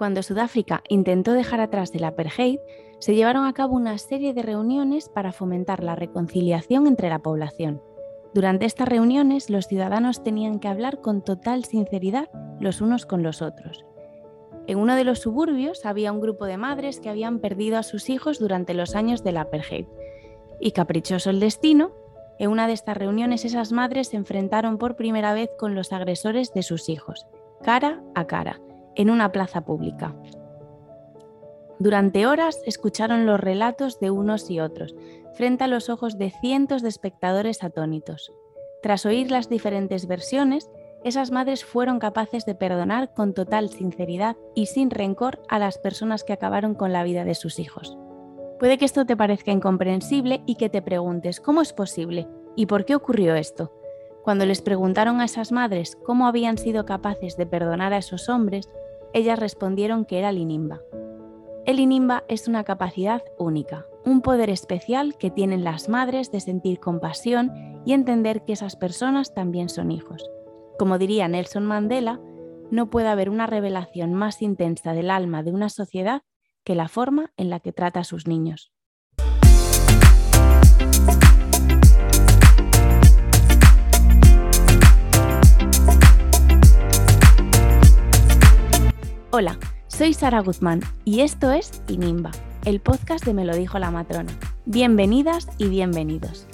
Cuando Sudáfrica intentó dejar atrás el apartheid, se llevaron a cabo una serie de reuniones para fomentar la reconciliación entre la población. Durante estas reuniones los ciudadanos tenían que hablar con total sinceridad los unos con los otros. En uno de los suburbios había un grupo de madres que habían perdido a sus hijos durante los años del apartheid. Y caprichoso el destino, en una de estas reuniones esas madres se enfrentaron por primera vez con los agresores de sus hijos, cara a cara, en una plaza pública. Durante horas escucharon los relatos de unos y otros, frente a los ojos de cientos de espectadores atónitos. Tras oír las diferentes versiones, esas madres fueron capaces de perdonar con total sinceridad y sin rencor a las personas que acabaron con la vida de sus hijos. Puede que esto te parezca incomprensible y que te preguntes cómo es posible y por qué ocurrió esto. Cuando les preguntaron a esas madres cómo habían sido capaces de perdonar a esos hombres, ellas respondieron que era el Inimba. El Inimba es una capacidad única, un poder especial que tienen las madres de sentir compasión y entender que esas personas también son hijos. Como diría Nelson Mandela, no puede haber una revelación más intensa del alma de una sociedad que la forma en la que trata a sus niños. Hola, soy Sara Guzmán y esto es Inimba, el podcast de Me lo dijo la matrona. Bienvenidas y bienvenidos.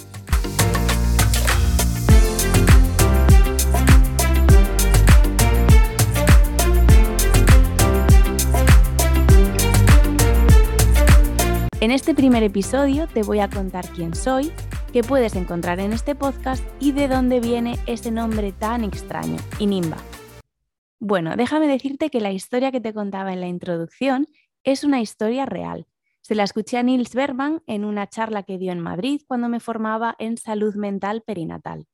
En este primer episodio te voy a contar quién soy, qué puedes encontrar en este podcast y de dónde viene ese nombre tan extraño, Inimba. Bueno, déjame decirte que la historia que te contaba en la introducción es una historia real. Se la escuché a Nils Bergman en una charla que dio en Madrid cuando me formaba en salud mental perinatal.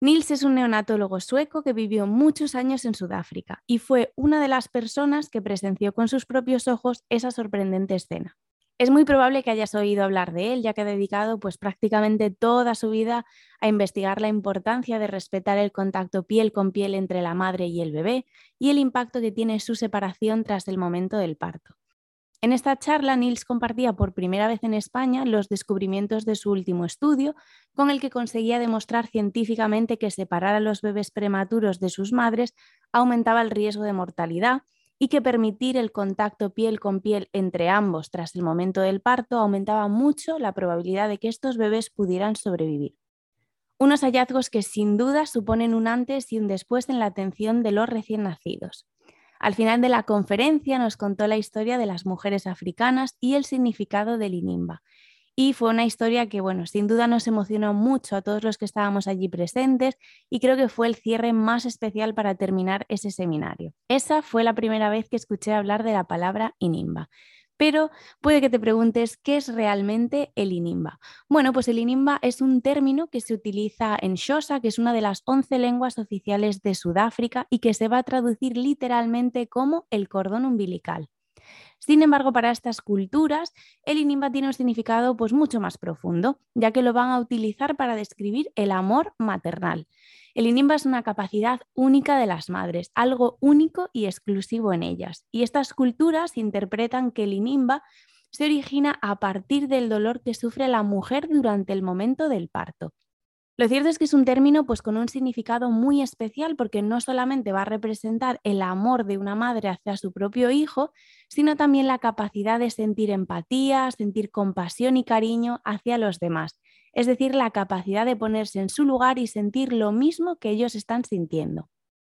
Nils es un neonatólogo sueco que vivió muchos años en Sudáfrica y fue una de las personas que presenció con sus propios ojos esa sorprendente escena. Es muy probable que hayas oído hablar de él, ya que ha dedicado pues, prácticamente toda su vida a investigar la importancia de respetar el contacto piel con piel entre la madre y el bebé y el impacto que tiene su separación tras el momento del parto. En esta charla, Nils compartía por primera vez en España los descubrimientos de su último estudio, con el que conseguía demostrar científicamente que separar a los bebés prematuros de sus madres aumentaba el riesgo de mortalidad y que permitir el contacto piel con piel entre ambos tras el momento del parto aumentaba mucho la probabilidad de que estos bebés pudieran sobrevivir. Unos hallazgos que sin duda suponen un antes y un después en la atención de los recién nacidos. Al final de la conferencia nos contó la historia de las mujeres africanas y el significado del inimba y fue una historia que, bueno, sin duda nos emocionó mucho a todos los que estábamos allí presentes y creo que fue el cierre más especial para terminar ese seminario. Esa fue la primera vez que escuché hablar de la palabra Inimba. Pero puede que te preguntes qué es realmente el Inimba. Bueno, pues el Inimba es un término que se utiliza en Xhosa, que es una de las 11 lenguas oficiales de Sudáfrica y que se va a traducir literalmente como el cordón umbilical. Sin embargo, para estas culturas, el inimba tiene un significado pues, mucho más profundo, ya que lo van a utilizar para describir el amor maternal. El inimba es una capacidad única de las madres, algo único y exclusivo en ellas. Y estas culturas interpretan que el inimba se origina a partir del dolor que sufre la mujer durante el momento del parto. Lo cierto es que es un término pues, con un significado muy especial porque no solamente va a representar el amor de una madre hacia su propio hijo, sino también la capacidad de sentir empatía, sentir compasión y cariño hacia los demás, es decir, la capacidad de ponerse en su lugar y sentir lo mismo que ellos están sintiendo.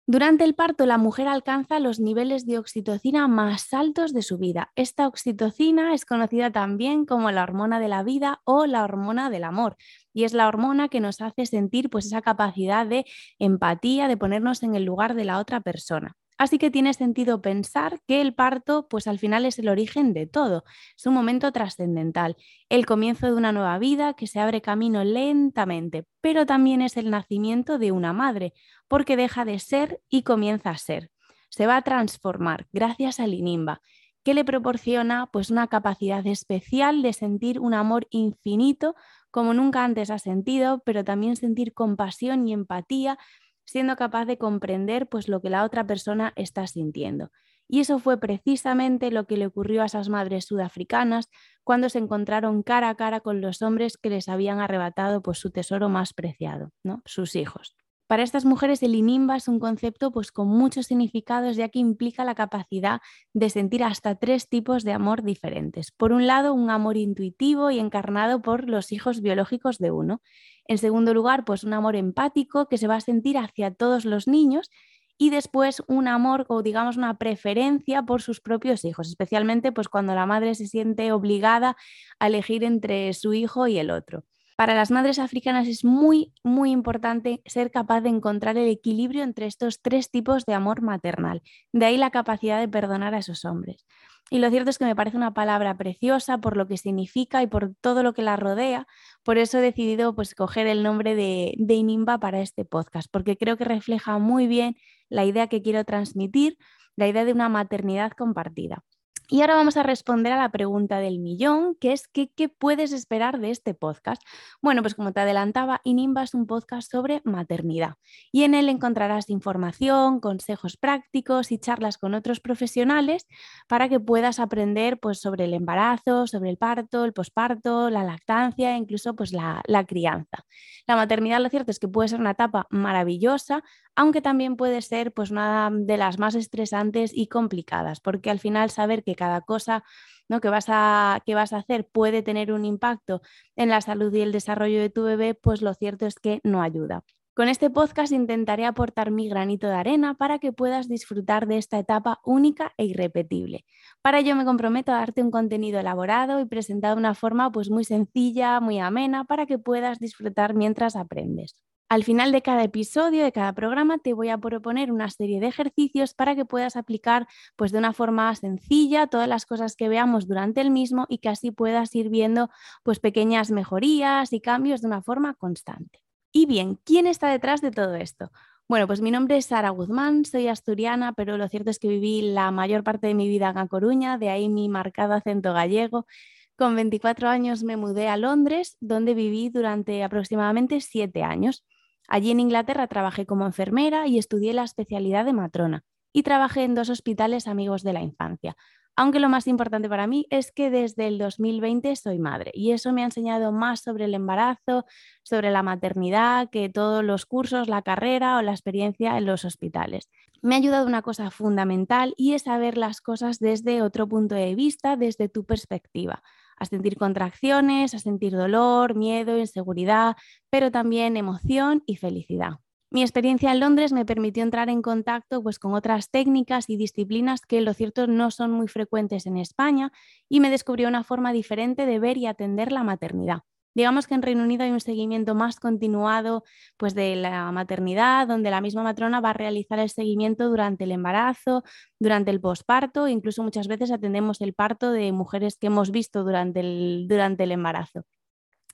Durante el parto, la mujer alcanza los niveles de oxitocina más altos de su vida. Esta oxitocina es conocida también como la hormona de la vida o la hormona del amor, y es la hormona que nos hace sentir pues, esa capacidad de empatía, de ponernos en el lugar de la otra persona. Así que tiene sentido pensar que el parto, pues al final es el origen de todo, es un momento trascendental, el comienzo de una nueva vida que se abre camino lentamente, pero también es el nacimiento de una madre, porque deja de ser y comienza a ser. Se va a transformar gracias al inimba, que le proporciona pues una capacidad especial de sentir un amor infinito como nunca antes ha sentido, pero también sentir compasión y empatía siendo capaz de comprender pues, lo que la otra persona está sintiendo. Y eso fue precisamente lo que le ocurrió a esas madres sudafricanas cuando se encontraron cara a cara con los hombres que les habían arrebatado pues, su tesoro más preciado, ¿no? sus hijos. Para estas mujeres el inimba es un concepto pues, con muchos significados ya que implica la capacidad de sentir hasta tres tipos de amor diferentes. Por un lado, un amor intuitivo y encarnado por los hijos biológicos de uno. En segundo lugar, pues un amor empático que se va a sentir hacia todos los niños y después un amor o digamos una preferencia por sus propios hijos, especialmente pues cuando la madre se siente obligada a elegir entre su hijo y el otro. Para las madres africanas es muy, muy importante ser capaz de encontrar el equilibrio entre estos tres tipos de amor maternal. De ahí la capacidad de perdonar a esos hombres. Y lo cierto es que me parece una palabra preciosa por lo que significa y por todo lo que la rodea. Por eso he decidido pues, coger el nombre de, de Inimba para este podcast, porque creo que refleja muy bien la idea que quiero transmitir, la idea de una maternidad compartida. Y ahora vamos a responder a la pregunta del millón, que es ¿qué, puedes esperar de este podcast? Bueno, pues como te adelantaba, Inimba es un podcast sobre maternidad y en él encontrarás información, consejos prácticos y charlas con otros profesionales para que puedas aprender pues, sobre el embarazo, sobre el parto, el posparto, la lactancia e incluso pues, la, la crianza. La maternidad, lo cierto es que puede ser una etapa maravillosa, aunque también puede ser pues una de las más estresantes y complicadas, porque al final saber que cada cosa ¿no? que, vas a, que vas a hacer puede tener un impacto en la salud y el desarrollo de tu bebé, pues lo cierto es que no ayuda. Con este podcast intentaré aportar mi granito de arena para que puedas disfrutar de esta etapa única e irrepetible. Para ello me comprometo a darte un contenido elaborado y presentado de una forma pues muy sencilla, muy amena, para que puedas disfrutar mientras aprendes. Al final de cada episodio, de cada programa, te voy a proponer una serie de ejercicios para que puedas aplicar pues, de una forma sencilla todas las cosas que veamos durante el mismo y que así puedas ir viendo pues, pequeñas mejorías y cambios de una forma constante. Y bien, ¿quién está detrás de todo esto? Bueno, pues mi nombre es Sara Guzmán, soy asturiana, pero lo cierto es que viví la mayor parte de mi vida en A Coruña, de ahí mi marcado acento gallego. Con 24 años me mudé a Londres, donde viví durante aproximadamente 7 años. Allí en Inglaterra trabajé como enfermera y estudié la especialidad de matrona y trabajé en dos hospitales amigos de la infancia. Aunque lo más importante para mí es que desde el 2020 soy madre y eso me ha enseñado más sobre el embarazo, sobre la maternidad, que todos los cursos, la carrera o la experiencia en los hospitales. Me ha ayudado una cosa fundamental y es saber las cosas desde otro punto de vista, desde tu perspectiva a sentir contracciones, a sentir dolor, miedo, inseguridad, pero también emoción y felicidad. Mi experiencia en Londres me permitió entrar en contacto pues, con otras técnicas y disciplinas que lo cierto no son muy frecuentes en España y me descubrió una forma diferente de ver y atender la maternidad. Digamos que en Reino Unido hay un seguimiento más continuado pues, de la maternidad, donde la misma matrona va a realizar el seguimiento durante el embarazo, durante el posparto, incluso muchas veces atendemos el parto de mujeres que hemos visto durante el, durante el embarazo.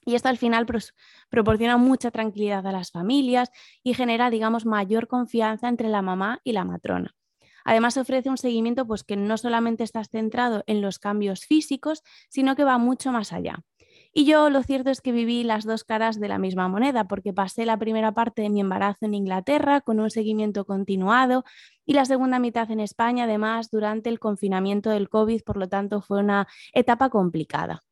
Y esto al final proporciona mucha tranquilidad a las familias y genera, digamos, mayor confianza entre la mamá y la matrona. Además, ofrece un seguimiento pues, que no solamente está centrado en los cambios físicos, sino que va mucho más allá. Y yo lo cierto es que viví las dos caras de la misma moneda, porque pasé la primera parte de mi embarazo en Inglaterra con un seguimiento continuado y la segunda mitad en España, además, durante el confinamiento del COVID, por lo tanto fue una etapa complicada.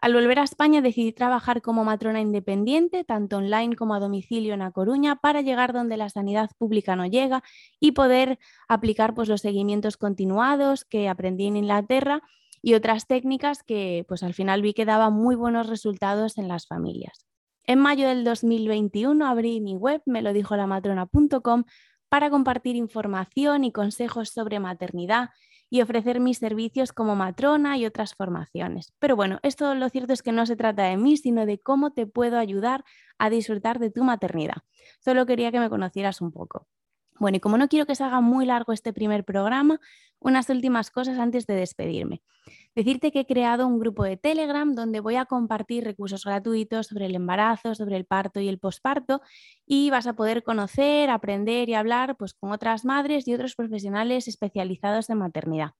Al volver a España decidí trabajar como matrona independiente, tanto online como a domicilio en A Coruña, para llegar donde la sanidad pública no llega y poder aplicar pues, los seguimientos continuados que aprendí en Inglaterra y otras técnicas que pues al final vi que daban muy buenos resultados en las familias. En mayo del 2021 abrí mi web, me lo dijo la matrona.com, para compartir información y consejos sobre maternidad y ofrecer mis servicios como matrona y otras formaciones. Pero bueno, esto lo cierto es que no se trata de mí, sino de cómo te puedo ayudar a disfrutar de tu maternidad. Solo quería que me conocieras un poco. Bueno, y como no quiero que se haga muy largo este primer programa, unas últimas cosas antes de despedirme. Decirte que he creado un grupo de Telegram donde voy a compartir recursos gratuitos sobre el embarazo, sobre el parto y el posparto y vas a poder conocer, aprender y hablar pues, con otras madres y otros profesionales especializados en maternidad.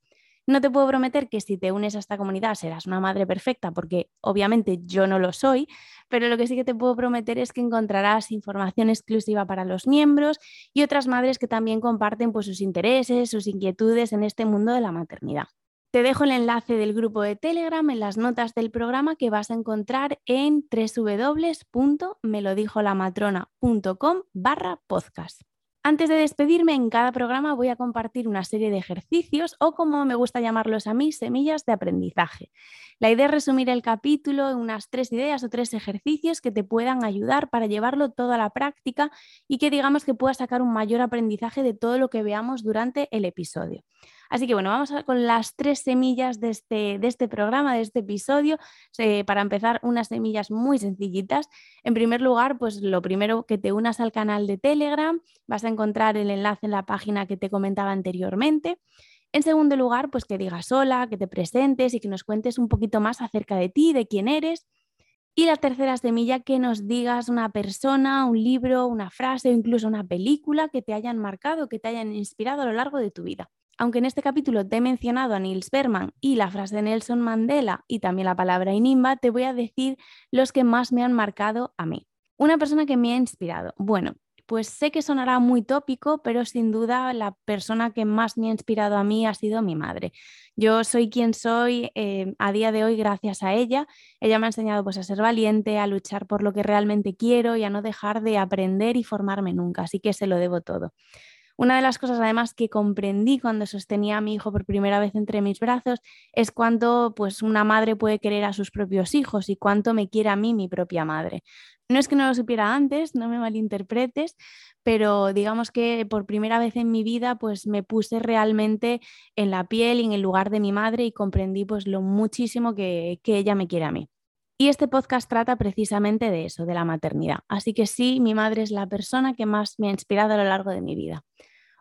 No te puedo prometer que si te unes a esta comunidad serás una madre perfecta, porque obviamente yo no lo soy, pero lo que sí que te puedo prometer es que encontrarás información exclusiva para los miembros y otras madres que también comparten pues, sus intereses, sus inquietudes en este mundo de la maternidad. Te dejo el enlace del grupo de Telegram en las notas del programa que vas a encontrar en www.melodijolamatrona.com barra podcast. Antes de despedirme, en cada programa voy a compartir una serie de ejercicios o, como me gusta llamarlos a mí, semillas de aprendizaje. La idea es resumir el capítulo en unas tres ideas o tres ejercicios que te puedan ayudar para llevarlo todo a la práctica y que digamos que puedas sacar un mayor aprendizaje de todo lo que veamos durante el episodio. Así que bueno, vamos a, con las tres semillas de este, de este programa, de este episodio. para empezar, unas semillas muy sencillitas. En primer lugar, pues lo primero que te unas al canal de Telegram, vas a encontrar el enlace en la página que te comentaba anteriormente. En segundo lugar, pues que digas hola, que te presentes y que nos cuentes un poquito más acerca de ti, de quién eres. Y la tercera semilla, que nos digas una persona, un libro, una frase o incluso una película que te hayan marcado, que te hayan inspirado a lo largo de tu vida aunque en este capítulo te he mencionado a Nils Berman y la frase de Nelson Mandela y también la palabra Inimba, te voy a decir los que más me han marcado a mí. Una persona que me ha inspirado. Bueno, pues sé que sonará muy tópico, pero sin duda la persona que más me ha inspirado a mí ha sido mi madre. Yo soy quien soy eh, a día de hoy gracias a ella. Ella me ha enseñado pues, a ser valiente, a luchar por lo que realmente quiero y a no dejar de aprender y formarme nunca, así que se lo debo todo. Una de las cosas además que comprendí cuando sostenía a mi hijo por primera vez entre mis brazos es cuánto pues una madre puede querer a sus propios hijos y cuánto me quiere a mí mi propia madre. No es que no lo supiera antes, no me malinterpretes, pero digamos que por primera vez en mi vida pues me puse realmente en la piel y en el lugar de mi madre y comprendí pues lo muchísimo que, que ella me quiere a mí. Y este podcast trata precisamente de eso, de la maternidad. Así que sí, mi madre es la persona que más me ha inspirado a lo largo de mi vida.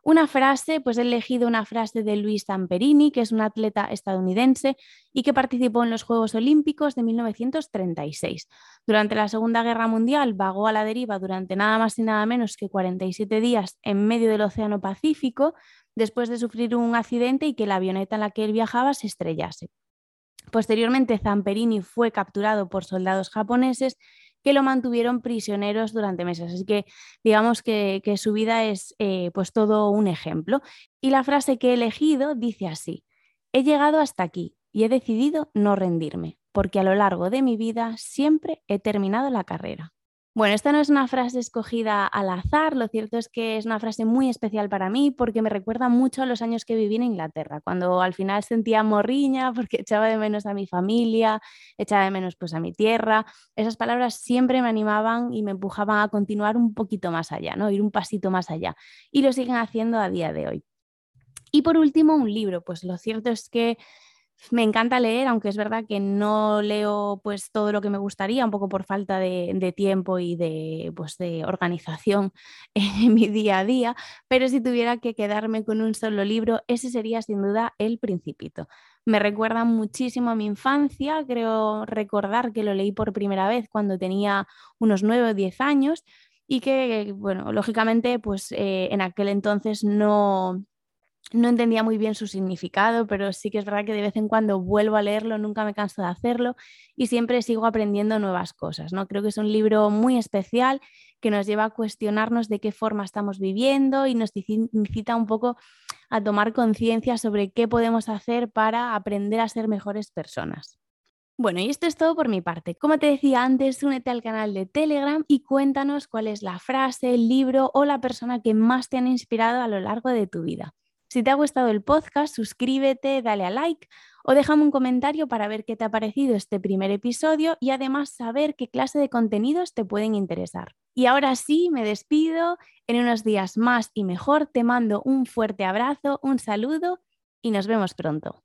Una frase, pues he elegido una frase de Luis Zamperini, que es un atleta estadounidense y que participó en los Juegos Olímpicos de 1936. Durante la Segunda Guerra Mundial vagó a la deriva durante nada más y nada menos que 47 días en medio del Océano Pacífico después de sufrir un accidente y que la avioneta en la que él viajaba se estrellase. Posteriormente, Zamperini fue capturado por soldados japoneses que lo mantuvieron prisioneros durante meses. Así que digamos que, su vida es eh, pues todo un ejemplo. Y la frase que he elegido dice así, he llegado hasta aquí y he decidido no rendirme, porque a lo largo de mi vida siempre he terminado la carrera. Bueno, esta no es una frase escogida al azar, lo cierto es que es una frase muy especial para mí porque me recuerda mucho a los años que viví en Inglaterra, cuando al final sentía morriña porque echaba de menos a mi familia, echaba de menos pues a mi tierra. Esas palabras siempre me animaban y me empujaban a continuar un poquito más allá, ¿no? Ir un pasito más allá y lo siguen haciendo a día de hoy. Y por último, un libro, pues lo cierto es que me encanta leer, aunque es verdad que no leo pues todo lo que me gustaría, un poco por falta de, tiempo y de, pues, de organización en mi día a día, pero si tuviera que quedarme con un solo libro, ese sería sin duda El Principito. Me recuerda muchísimo a mi infancia, creo recordar que lo leí por primera vez cuando tenía unos 9 o 10 años y que, bueno, lógicamente, pues eh, en aquel entonces no, no entendía muy bien su significado, pero sí que es verdad que de vez en cuando vuelvo a leerlo, nunca me canso de hacerlo y siempre sigo aprendiendo nuevas cosas. ¿no? Creo que es un libro muy especial que nos lleva a cuestionarnos de qué forma estamos viviendo y nos incita un poco a tomar conciencia sobre qué podemos hacer para aprender a ser mejores personas. Bueno, y esto es todo por mi parte. Como te decía antes, únete al canal de Telegram y cuéntanos cuál es la frase, el libro o la persona que más te han inspirado a lo largo de tu vida. Si te ha gustado el podcast, suscríbete, dale a like o déjame un comentario para ver qué te ha parecido este primer episodio y además saber qué clase de contenidos te pueden interesar. Y ahora sí, me despido. En unos días más y mejor te mando un fuerte abrazo, un saludo y nos vemos pronto.